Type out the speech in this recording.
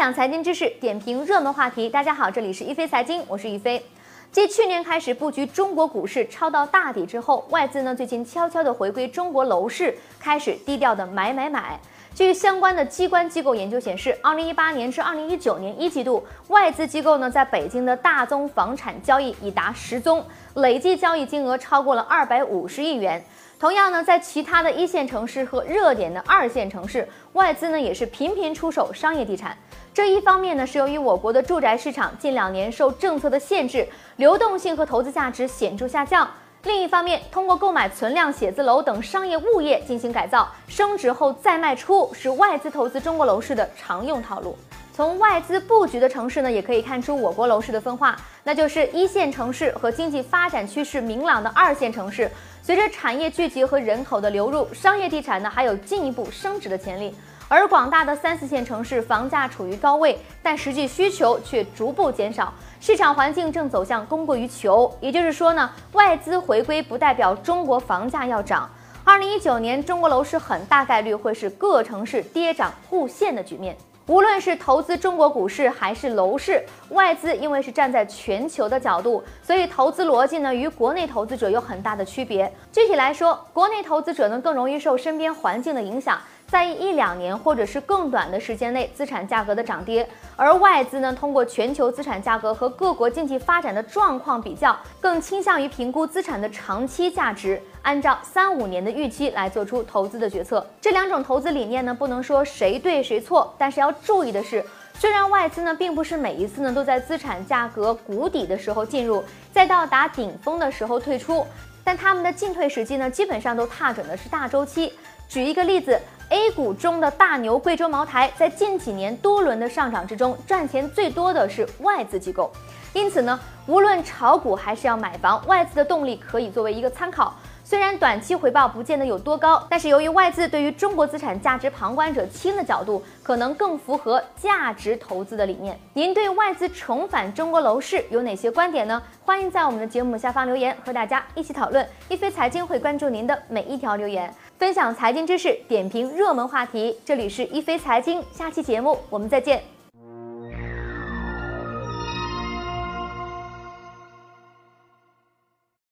讲财经知识，点评热门话题。大家好，这里是一飞财经，我是一飞。继去年开始布局中国股市抄到大底之后，外资呢最近悄悄的回归中国楼市，开始低调的买买买。据相关的机关机构研究显示，二零一八年至二零一九年一季度，外资机构呢在北京的大宗房产交易已达十宗，累计交易金额超过了二百五十亿元。同样呢，在其他的一线城市和热点的二线城市，外资呢也是频频出手商业地产。这一方面呢，是由于我国的住宅市场近两年受政策的限制，流动性和投资价值显著下降；另一方面，通过购买存量写字楼等商业物业进行改造，升值后再卖出，是外资投资中国楼市的常用套路。从外资布局的城市呢，也可以看出我国楼市的分化，那就是一线城市和经济发展趋势明朗的二线城市。随着产业聚集和人口的流入，商业地产呢还有进一步升值的潜力。而广大的三四线城市房价处于高位，但实际需求却逐步减少，市场环境正走向供过于求。也就是说呢，外资回归不代表中国房价要涨。二零一九年，中国楼市很大概率会是各城市跌涨互现的局面。无论是投资中国股市还是楼市，外资因为是站在全球的角度，所以投资逻辑呢与国内投资者有很大的区别。具体来说，国内投资者呢更容易受身边环境的影响。在一两年或者是更短的时间内，资产价格的涨跌，而外资呢，通过全球资产价格和各国经济发展的状况比较，更倾向于评估资产的长期价值，按照三五年的预期来做出投资的决策。这两种投资理念呢，不能说谁对谁错，但是要注意的是，虽然外资呢，并不是每一次呢都在资产价格谷底的时候进入，在到达顶峰的时候退出，但他们的进退时机呢，基本上都踏准的是大周期。举一个例子。A 股中的大牛贵州茅台，在近几年多轮的上涨之中，赚钱最多的是外资机构。因此呢，无论炒股还是要买房，外资的动力可以作为一个参考。虽然短期回报不见得有多高，但是由于外资对于中国资产价值旁观者清的角度，可能更符合价值投资的理念。您对外资重返中国楼市有哪些观点呢？欢迎在我们的节目下方留言，和大家一起讨论。一飞财经会关注您的每一条留言。分享财经知识，点评热门话题。这里是一飞财经，下期节目我们再见。